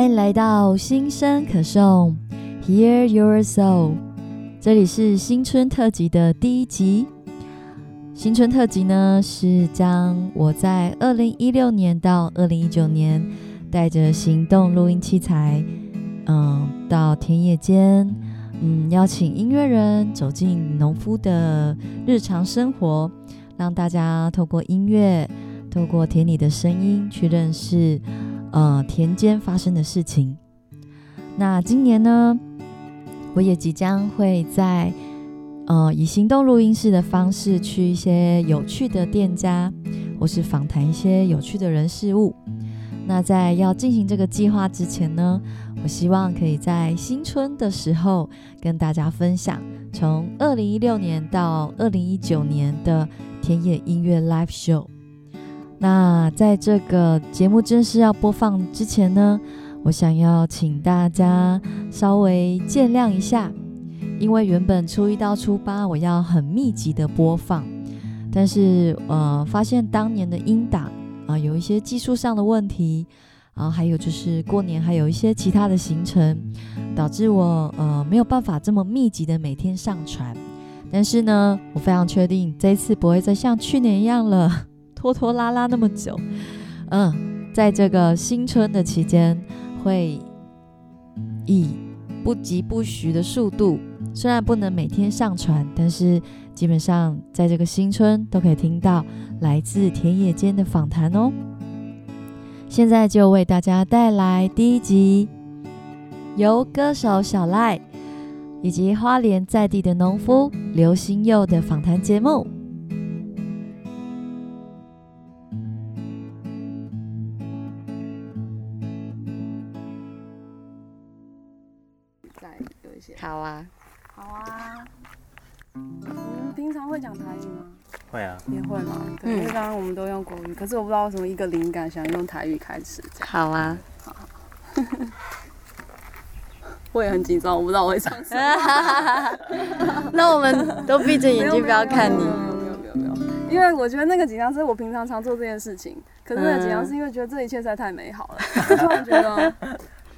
欢迎来到新生可颂，Hear Your Soul。这里是新春特辑的第一集。新春特辑呢，是将我在二零一六年到二零一九年带着行动录音器材，嗯，到田野间，嗯，邀请音乐人走进农夫的日常生活，让大家透过音乐，透过田里的声音去认识。呃，田间发生的事情。那今年呢，我也即将会在呃以行动录音室的方式去一些有趣的店家，或是访谈一些有趣的人事物。那在要进行这个计划之前呢，我希望可以在新春的时候跟大家分享，从二零一六年到二零一九年的田野音乐 live show。那在这个节目正式要播放之前呢，我想要请大家稍微见谅一下，因为原本初一到初八我要很密集的播放，但是呃发现当年的音档啊有一些技术上的问题，然后还有就是过年还有一些其他的行程，导致我呃没有办法这么密集的每天上传，但是呢，我非常确定这一次不会再像去年一样了。拖拖拉拉那么久，嗯，在这个新春的期间，会以不疾不徐的速度，虽然不能每天上传，但是基本上在这个新春都可以听到来自田野间的访谈哦。现在就为大家带来第一集，由歌手小赖以及花莲在地的农夫刘新佑的访谈节目。好啊，好啊。嗯，平常会讲台语吗？会啊，也会吗？对，因为刚刚我们都用国语，可是我不知道为什么一个灵感想用台语开始。好啊，好。我也很紧张，我不知道我会唱什么。那我们都闭着眼睛，不要看你。没有没有没有没有，因为我觉得那个紧张是我平常常做这件事情，可是那个紧张是因为觉得这一切实在太美好了，突然觉得。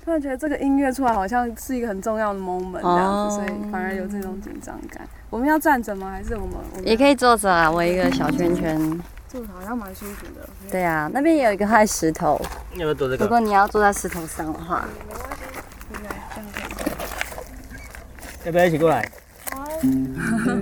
突然觉得这个音乐出来好像是一个很重要的 moment 这样子，所以反而有这种紧张感。我们要站着吗？还是我们？也可以坐着啊，围一个小圈圈。坐着好像蛮舒服的。对啊，那边也有一个块石头。要不要坐这个？如果你要坐在石头上的话。要不要一起过来？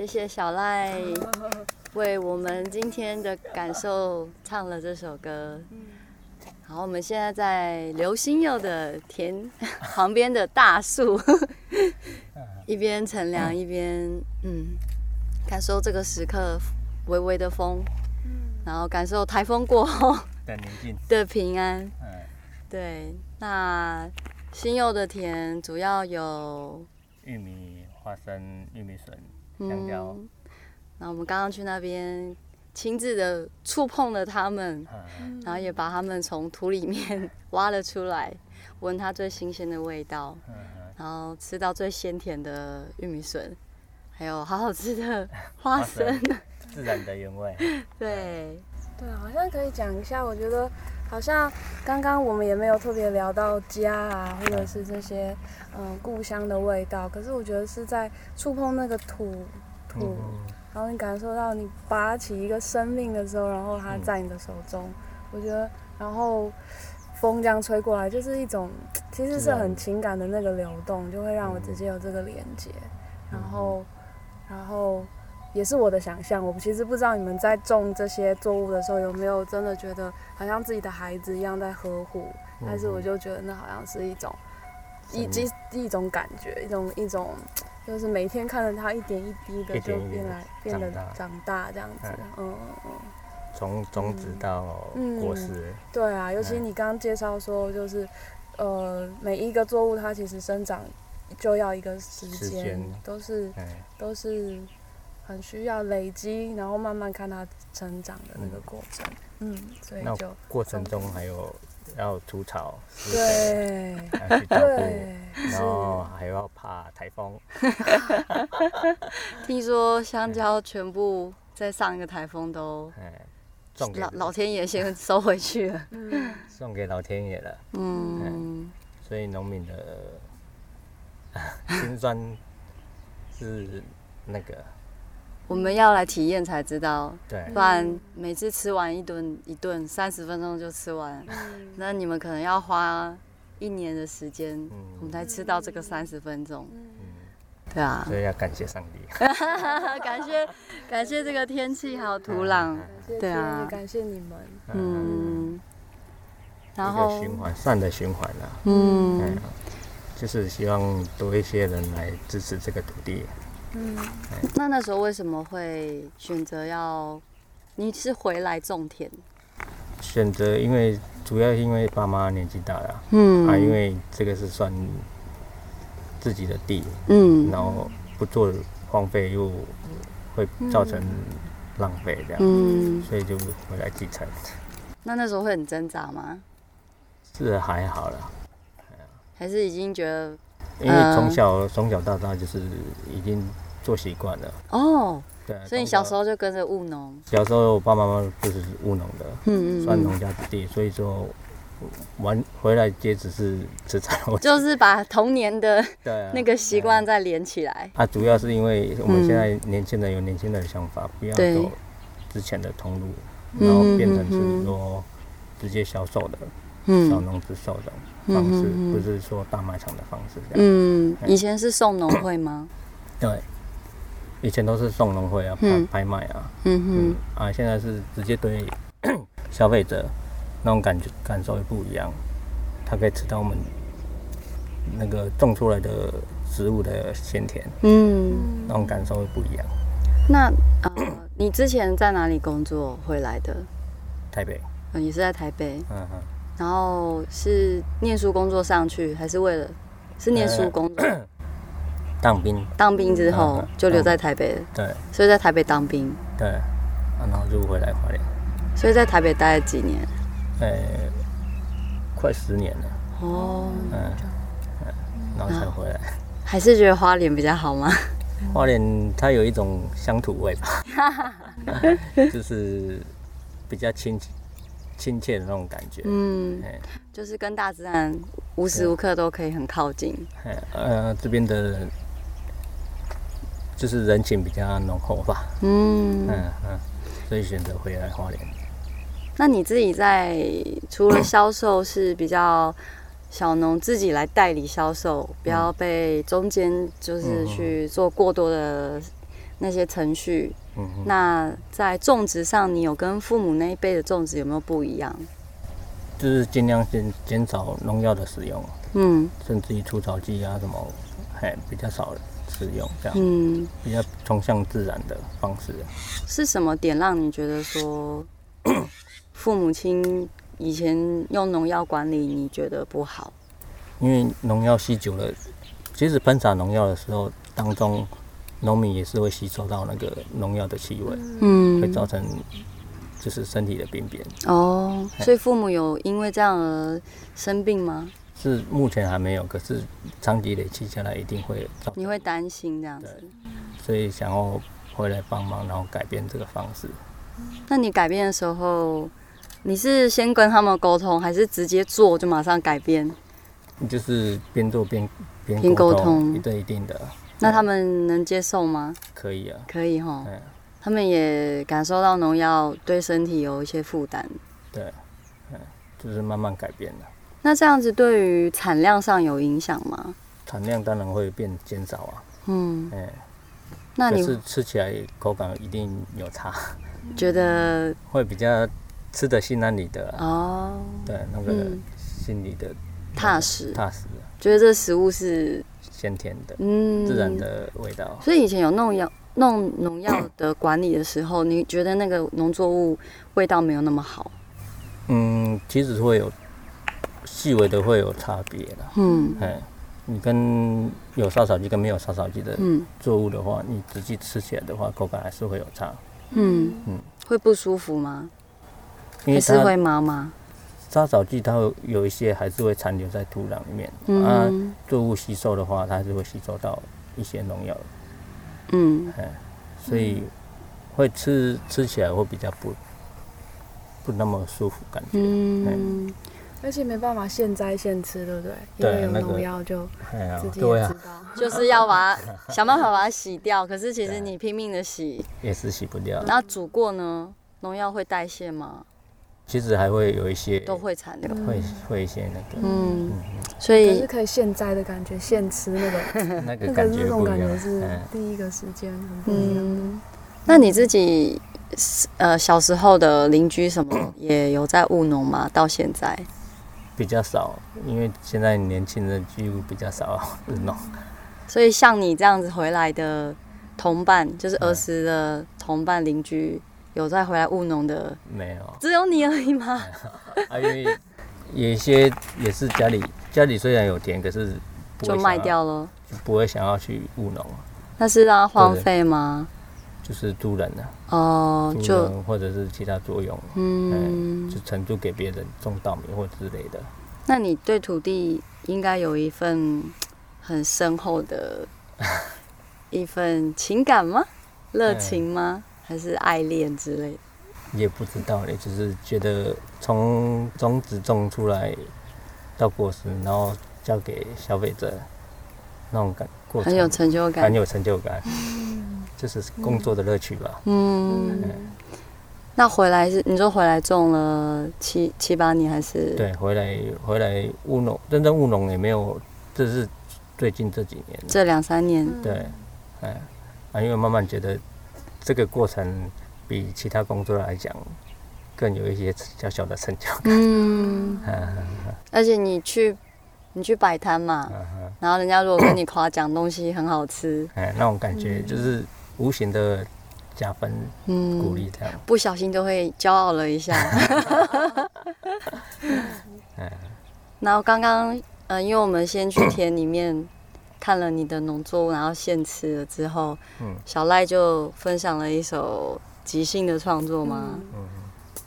谢谢小赖 为我们今天的感受唱了这首歌。好，我们现在在刘星佑的田旁边的大树，一边乘凉一边嗯，感受这个时刻微微的风，然后感受台风过后 的宁静，的平安。嗯，对，那新佑的田主要有玉米、花生、玉米笋、香蕉，嗯，那我们刚刚去那边亲自的触碰了它们，嗯然后也把它们从土里面挖了出来，闻它最新鲜的味道，嗯然后吃到最鲜甜的玉米笋，还有好好吃的花生。自然的原味。对，对，好像可以讲一下。我觉得好像刚刚我们也没有特别聊到家啊，或者是这些嗯故乡的味道。可是我觉得是在触碰那个土土，嗯然后你感受到你拔起一个生命的时候，然后它嗯在你的手中。我觉得，然后风这样吹过来，就是一种其实是很情感的那个流动，就会让我嗯直接有这个连接。然后，然后也是我的想象。我其实不知道你们在种这些作物的时候有没有真的觉得好像自己的孩子一样在呵护，但是我就觉得那好像是一种一生一一种感觉，一种一种。就是每天看着它一点一滴的就变来变得长大。这样子，嗯嗯嗯，从种子到嗯果实，对啊，尤其嗯你刚刚介绍说，就是呃每一个作物它其实生长就要一个时间都是嗯，都是很需要累积，然后慢慢看它成长的那个过程。嗯，所以那就过程中还有要除草、对。要去照顾，对然后还要怕台风，听说香蕉全部在上一个台风都哎，送给老老天爷先收回去了。嗯。送给老天爷了，嗯，所以农民的 辛酸是那个我们要来体验才知道，对。不然每次吃完一顿一顿三十分钟就吃完，嗯。那你们可能要花一年的时间，嗯。我们才吃到这个三十分钟。嗯。对啊，所以要感谢上帝。感谢感谢这个天气还有土壤，对啊。感谢你们。嗯，嗯，然后循环善的循环啊，嗯。嗯，就是希望多一些人来支持这个土地。嗯，那那时候为什么会选择要？你是回来种田？选择，因为主要因为爸妈年纪大了，嗯啊，因为这个是算自己的地，嗯然后不做荒废又会造成浪费这样，嗯，所以就回来继承。那那时候会很挣扎吗？是还好啦，还是已经觉得因为从小从小到大就是已经做习惯了。哦？对啊，所以你小时候候就跟着务农，小时候我爸爸妈妈就是务农的，嗯嗯算农家子弟，所以说完回来接只是吃菜。就是把童年的 那个习惯再连起来。啊，主要是因为我们现在年轻人有年轻人的想法，不要走之前的通路，嗯然后变成是说直接销售的小嗯农直售的方式，嗯嗯嗯不是说大卖场的方式这样。嗯，以前是送农会吗？对，以前都是送农会啊，拍卖啊，嗯嗯哼，啊，现在是直接对 消费者那种感觉感受也不一样，他可以吃到我们那个种出来的植物的鲜甜，嗯，那种感受会不一样。那呃，你之前在哪里工作回来的？台北，嗯，也是在台北，嗯哼。然后是念书工作上去，还是为了是念书工作？当兵，当兵之后嗯就留在台北了，对所以在台北当兵，对，啊然后就回来花莲，所以在台北待了几年？呃，快十年了，哦，嗯，嗯然后才回来。还是觉得花莲比较好吗？花莲它有一种乡土味吧 就是比较亲亲切的那种感觉。嗯，哎就是跟大自然无时无刻都可以很靠近。哎呃，这边的，就是人情比较浓厚吧。嗯，嗯嗯，所以选择回来花莲。那你自己在除了销售是比较小农自己来代理销售，不要被中间就是去做过多的那些程序。嗯嗯，那在种植上，你有跟父母那一辈的种植有没有不一样？就是尽量减减少农药的使用，嗯甚至于除草剂啊什么，还比较少使用，这样嗯，比较崇向自然的方式。是什么点让你觉得说 父母亲以前用农药管理，你觉得不好？因为农药吸久了，其实喷洒农药的时候当中，农民也是会吸收到那个农药的气味，嗯会造成就是身体的病变。哦，所以父母有因为这样而生病吗？是目前还没有，可是长期累积下来一定会造，你会担心这样子？所以想要回来帮忙，然后改变这个方式。那你改变的时候，你是先跟他们沟通，还是直接做就马上改变？就是边做边边边沟沟通通，对，一定的那他们能接受吗？可以啊。可以哈，嗯，他们也感受到农药对身体有一些负担。对，嗯，就是慢慢改变了。那这样子对于产量上有影响吗？产量当然会变减少啊，嗯，嗯，那你可是吃起来口感一定有差，觉得 会比较吃得心安理得啊，哦，对，那个嗯。心里的踏实，踏实，觉得这食物是鲜甜的，嗯自然。的味道。所以以前有弄药、弄农药的管理的时候，你觉得那个农作物味道没有那么好？嗯，其实会有细微的会有差别的。嗯哎，你跟有烧草剂跟没有烧草剂的嗯作物的话，你仔细吃起来的话，口感还是会有差，嗯嗯会不舒服吗？还是会麻麻？烧草剂它会有一些还是会残留在土壤里面，啊，嗯作物吸收的话，它还是会吸收到一些农药，嗯哎所以会吃吃起来会比较不不那么舒服感觉。嗯，而且没办法现摘现吃，对不对？因对为有农药就自，己对啊也知，道。就是要把它想办法把它洗掉。可是其实你拼命的洗，也是洗不掉。然后煮过呢，农药会代谢吗？其实还会有一些都会残留。会会一些那个嗯，所以是可以现摘的感觉，现吃那个 那个 那个感那种觉不一样感觉是嗯第一个时间很不一样。嗯，那你自己呃小时候的邻居什么 也有在务农吗？到现在？比较少，因为现在年轻人几乎比较少 务农。所以像你这样子回来的同伴，就是儿时的同伴邻居，有再回来务农的，没有，只有你而已吗？啊，因为有一些也是家里家里虽然有田，可是就卖，掉了。不会想要去务农，那是让它荒废吗？就是租人的、哦，就或者是其他作用，嗯就，承租给别人种稻米或之类的。那你对土地应该有一份很深厚的 一份情感吗？热情吗？还是爱恋之类的？也不知道嘞，就是觉得从种子种出来到果实，然后交给消费者，那种感过程很有成就感很。有成就感，就是工作的乐趣吧。嗯，那回来是你说回来种了七七八年还是？对，回来回来务农，真正务农也没有，这是最近这几年。这两三年。对，哎，啊，因为慢慢觉得这个过程比其他工作来讲更有一些小小的成就感。嗯，嗯而且你去你去摆摊嘛，嗯然后人家如果跟你夸奖东西很好吃，哎，那种感觉就是无形的加分嗯，鼓励这样。不小心就会骄傲了一下。嗯 然后刚刚，呃，因为我们先去田里面看了你的农作物，然后现吃了之后，嗯。小赖就分享了一首即兴的创作吗。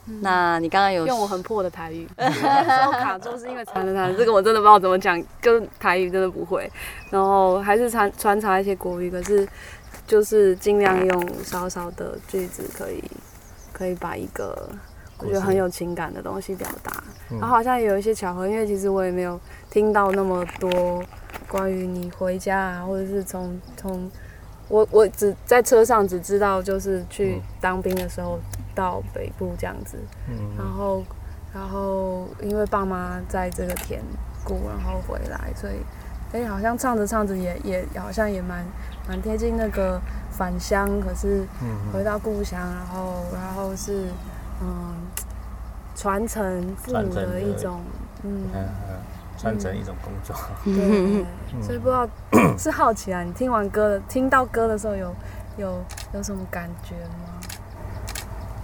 嗯，那你刚刚有用我很破的台语，然后卡住是因为传了谈，这个我真的不知道怎么讲，跟台语真的不会，然后还是穿穿插一些国语，可是就是尽量用少少的句子，可以可以把一个我觉得很有情感的东西表达。嗯。然后好像也有一些巧合，因为其实我也没有听到那么多关于你回家啊，或者是从从我我只在车上只知道就是去嗯当兵的时候到北部这样子，嗯。然嗯后然后因为爸妈在这个田过，然后回来，所以哎好像唱着唱着也也好像也蛮蛮贴近那个返乡，可是嗯。回到故乡，然后然后是嗯传承父母的的一种嗯嗯嗯，传承一种工作。对，所以不知道是好奇啊，你听完歌的听到歌的时候有有有什么感觉吗？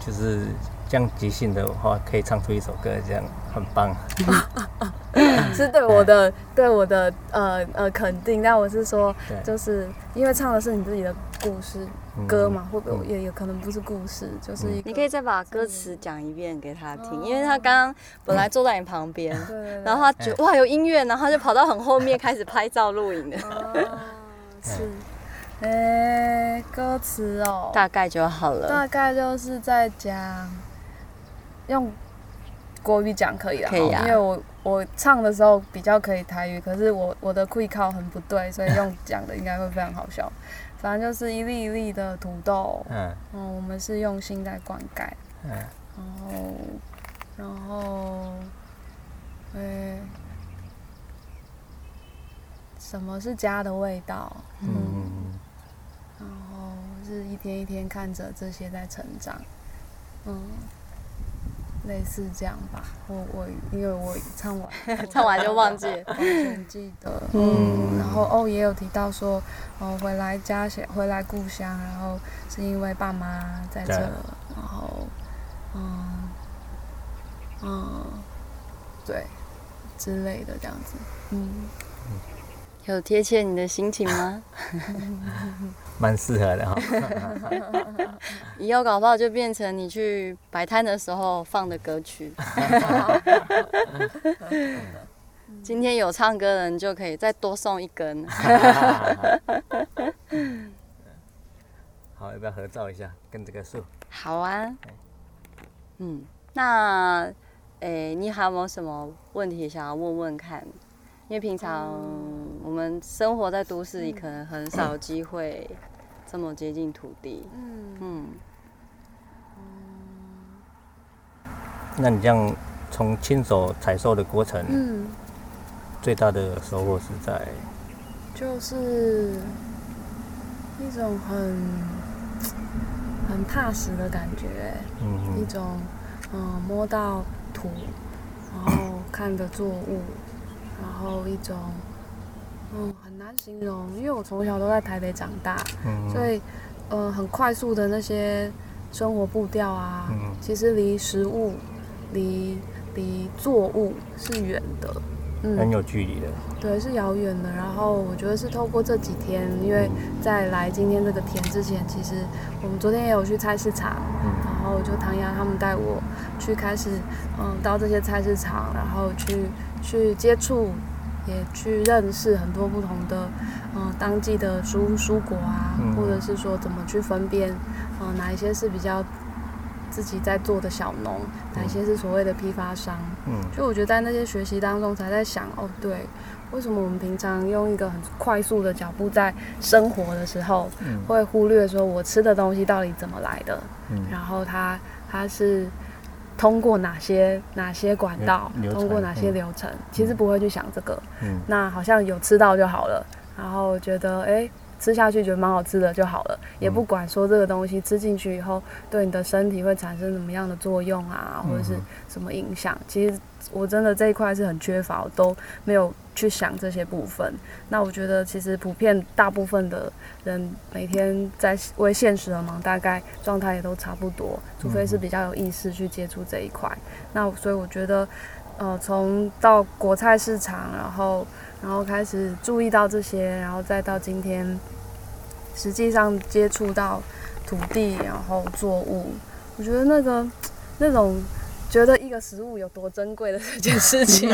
就是这样即兴的话，可以唱出一首歌，这样很棒。是对我的对。我的呃呃肯定，但我是说，就是因为唱的是你自己的故事嗯歌嘛，会不会嗯。也有可能不是故事，就是一个你可以再把歌词讲一遍给他听，因为他刚刚 本来坐在你旁边，对然后他觉得哇有音乐，然后他就跑到很后面开始拍照录影的，哦 是，哎，歌词哦，大概就好了。大概就是在讲用国语讲可以啦，可以啊因为我我唱的时候比较可以台语，可是我我的 quick 靠很不对，所以用讲的应该会非常好笑。反正就是一粒一粒的土豆，嗯。嗯，我们是用心在灌溉，嗯。然后然后，诶、什么是家的味道？嗯，嗯。然后是一天一天看着这些在成长，嗯，类似这样吧。我我因为我唱完 唱完就忘记了。完全记得，嗯嗯，然后哦也有提到说，哦回来家乡回来故乡，然后是因为爸妈在这，然后嗯嗯对之类的这样子，嗯。有贴切你的心情吗？蛮适合的哈。以后搞不好就变成你去摆摊的时候放的歌曲。今天有唱歌的人就可以再多送一根。好，要不要合照一下？跟这个树。好啊，嗯，那诶、你还有没有什么问题想要问问看？因为平常我们生活在都市里，可能很少有机会这么接近土地。嗯。嗯，那你这样从亲手采收的过程，嗯，最大的收获是在？就是一种很很踏实的感觉，嗯。一嗯种嗯摸到土，然后看着作物，然后一种嗯很难形容，因为我从小都在台北长大，嗯。所以呃很快速的那些生活步调啊，嗯。其实离食物、离离作物是远的，嗯，很有距离的。对，是遥远的。然后我觉得是透过这几天，因为在来今天这个田之前，其实我们昨天也有去菜市场，嗯然后就唐阳他们带我去开始，嗯，到这些菜市场，然后去去接触，也去认识很多不同的，嗯，当季的蔬蔬果啊，嗯或者是说怎么去分辨，嗯，哪一些是比较自己在做的小农，哪些是所谓的批发商。嗯就我觉得在那些学习当中，才在想，哦，对，为什么我们平常用一个很快速的脚步在生活的时候，嗯会忽略说我吃的东西到底怎么来的，嗯然后它它是通过哪些哪些管道通过哪些嗯流程，其实不会去想这个。嗯那好像有吃到就好了，然后觉得哎。诶吃下去觉得蛮好吃的就好了，也不管说这个东西吃进去以后对你的身体会产生什么样的作用啊，或者是嗯什么影响。其实我真的这一块是很缺乏，我都没有去想这些部分。那我觉得其实普遍大部分的人每天在为现实而忙，大概状态也都差不多，除非是比较有意识去接触这一块。那所以我觉得，呃，从到国菜市场，然后然后开始注意到这些，然后再到今天，实际上接触到土地，然后作物，我觉得那个那种个食物有多珍贵的这件事情，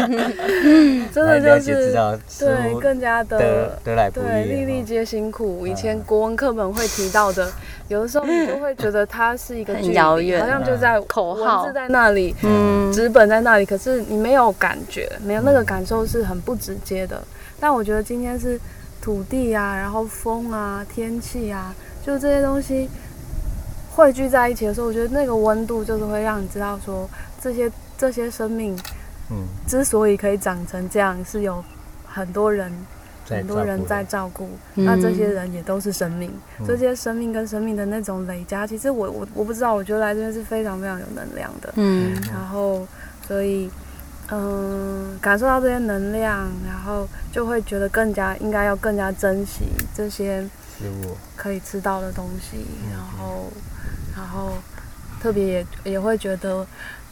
真的就是对更加的得得来不对，粒。粒皆辛苦。以前嗯国文课本会提到的，有的时候你就会觉得它是一个很距离遥远好像就在口号文字在那里，嗯纸本在那里，可是你没有感觉，没有那个感受是很不直接的。但我觉得今天是土地啊，然后风啊、天气啊，就这些东西汇聚在一起的时候，我觉得那个温度就是会让你知道说，这些这些生命嗯，之所以可以长成这样，是有很多人很多人在照照顾，嗯。那这些人也都是生命，嗯。这些生命跟生命的那种累加，其实我我我不知道，我觉得来这边是非常非常有能量的。嗯。然后所以嗯，感受到这些能量，然后就会觉得更加应该要更加珍惜这些食物，可以吃到的东西，嗯然后然后特别也也会觉得。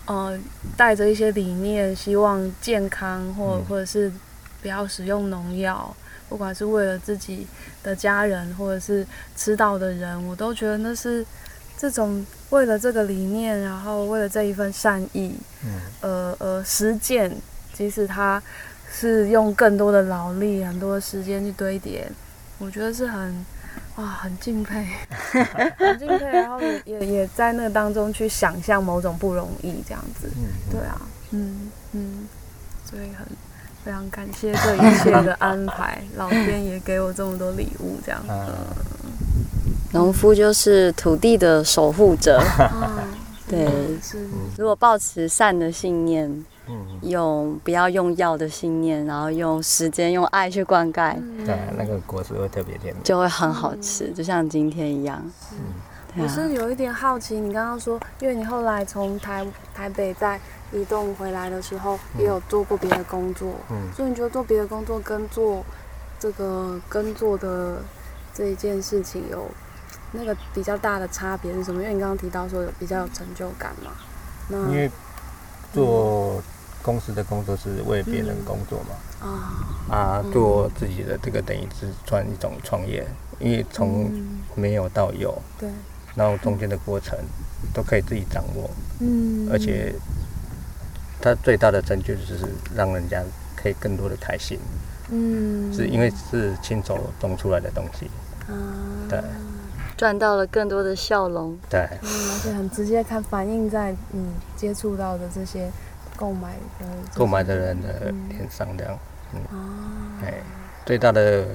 呃，带着一些理念，希望健康或嗯。或者是不要使用农药，不管是为了自己的家人，或者是吃到的人，我都觉得那是这种为了这个理念，然后为了这一份善意，嗯，呃呃实践，即使他是用更多的劳力、很多的时间去堆叠，我觉得是很哇很敬佩，很敬佩，然后也也也在那当中去想象某种不容易这样子，嗯，对啊，嗯嗯，所以很非常感谢这一切的安排，老天也给我这么多礼物，这样子，啊，农夫就是土地的守护者。嗯，对嗯是，如果抱持善的信念，嗯，用不要用药的信念，然后用时间、用爱去灌溉，嗯对，那个果实会特别甜美。就会很好吃，就像今天一样。嗯啊，我是有一点好奇，你刚刚说，因为你后来从台台北在移动回来的时候，嗯也有做过别的工作，嗯，所以你觉得做别的工作跟做这个耕作的这一件事情有那个比较大的差别是什么？因为你刚刚提到说有比较有成就感嘛，那因为做公司的工作是为别人工作嘛，啊，啊，嗯做自己的这个等于是算一种创业，因为从嗯。没有到有，对，然后中间的过程都可以自己掌握，嗯。而且他最大的成就就是让人家可以更多的开心，嗯。是因为是亲手种出来的东西，啊，对。赚到了更多的笑容。对，嗯，而且很直接看反映在你接触到的这些购买的购买的人的嗯脸上这样，啊，哎，最大的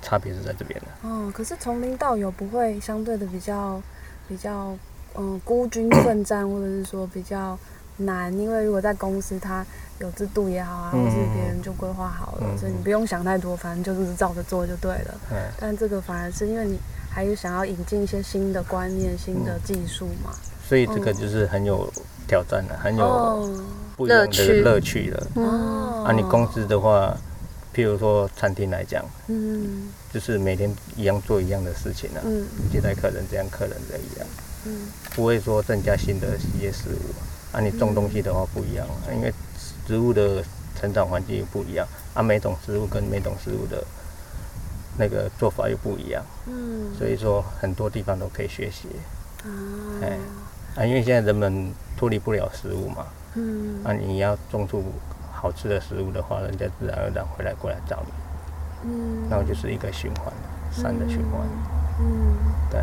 差别是在这边的，哦，可是从零到有不会相对的比较比较嗯孤军奋战，或者是说比较难，因为如果在公司它有制度也好啊，或是别人就规划好了，嗯所以你不用想太多，反正就是照着做就对了。嗯，但这个反而是因为你还有想要引进一些新的观念、新的技术嘛。所以这个就是很有挑战的，很有哦不一样的乐趣。乐趣的。哦。啊，你公司的话，譬如说餐厅来讲，嗯。就是每天一样做一样的事情啊，嗯。接待客人这样，客人这一样，嗯。不会说增加新的一些事物。啊，你种东西的话不一样啊，因为植物的成长环境又不一样，啊，每种植物跟每种植物的那个做法又不一样，嗯，所以说很多地方都可以学习。啊。哎。啊，因为现在人们脱离不了食物嘛，嗯。啊，你要种出好吃的食物的话，人家自然而然回来过来找你，嗯。然后就是一个循环，善的循环，嗯对，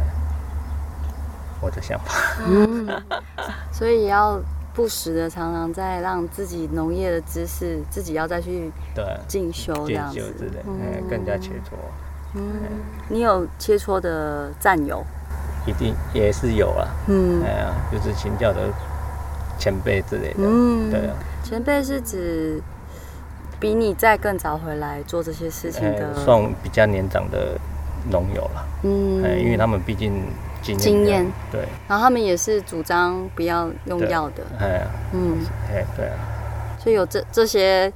我的想法，嗯，所以也要不时的常常在让自己农业的知识自己要再去对，进修这研样子。究之类，嗯。嗯，更加切磋，嗯，你有切磋的战友？一定也是有啊，嗯。哎呀，就是请教的前辈之类的，嗯，对啊，前辈是指比你再更早回来做这些事情的哎，，算比较年长的农友了，嗯。哎，因为他们毕竟经验经验，对，然后他们也是主张不要用药的，哎呀，嗯，哎，对啊，所以有这这些，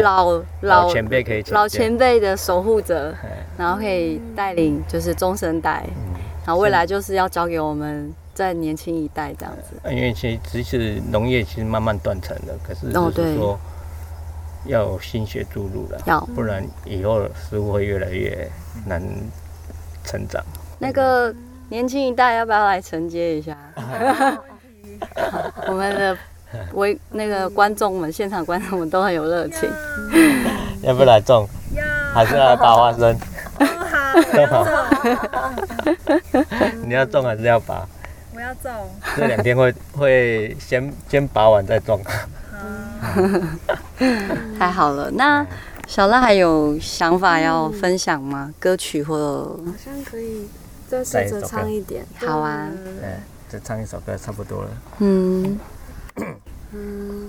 老 老老前辈可以老前辈的守护者，哎，然后可以带领就是中生代，嗯。然后未来就是要交给我们在年轻一代这样子，因为其实只是农业其实慢慢断层了，可是就是说要心血注入了，要不然以后食物会越来越难成长。那个年轻一代要不要来承接一下？我们的为那个观众们，现场观众们都很有热情，要不来种，还是来拔花生？好，好，你要种还是要拔？我要中这两天会 会先先拔完再中太好了那小赖还有想法要分享吗？歌曲或好像可以再试着唱一点。好啊。对再唱一首歌差不多了。嗯。嗯。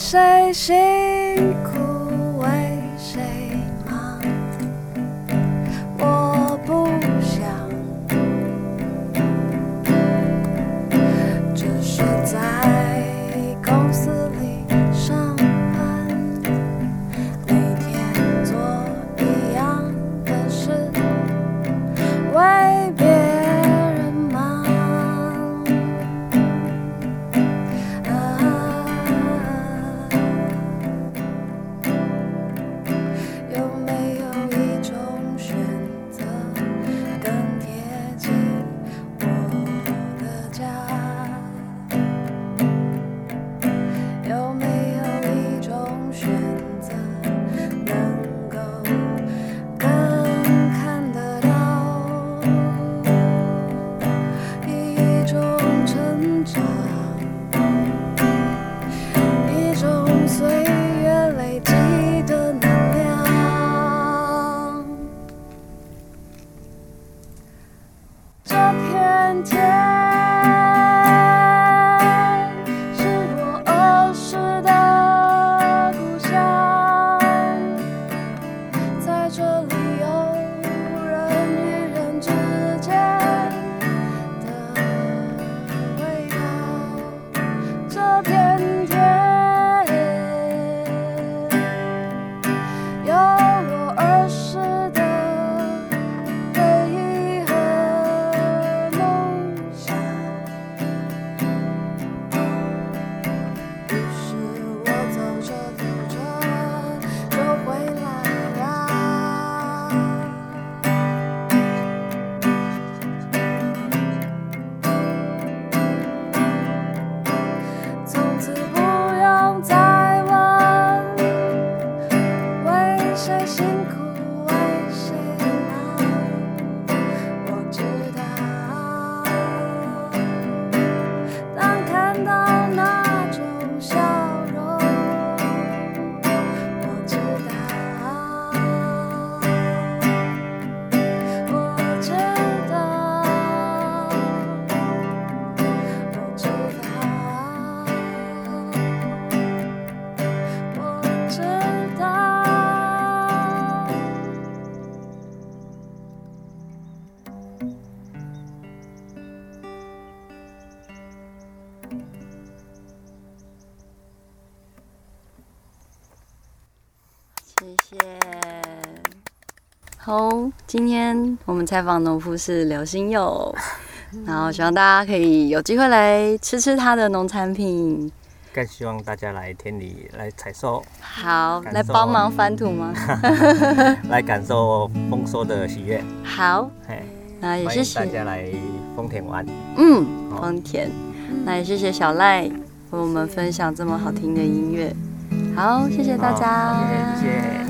谁信？后今天我们采访农夫是刘新佑，然后希望大家可以有机会来吃吃他的农产品。更希望大家来田里来采收，好，来帮忙翻土吗？来感受丰收的喜悦。好，嘿，那也谢谢，大家来丰田玩。嗯，好丰田，那也谢谢小赖为我们分享这么好听的音乐。好，谢谢大家。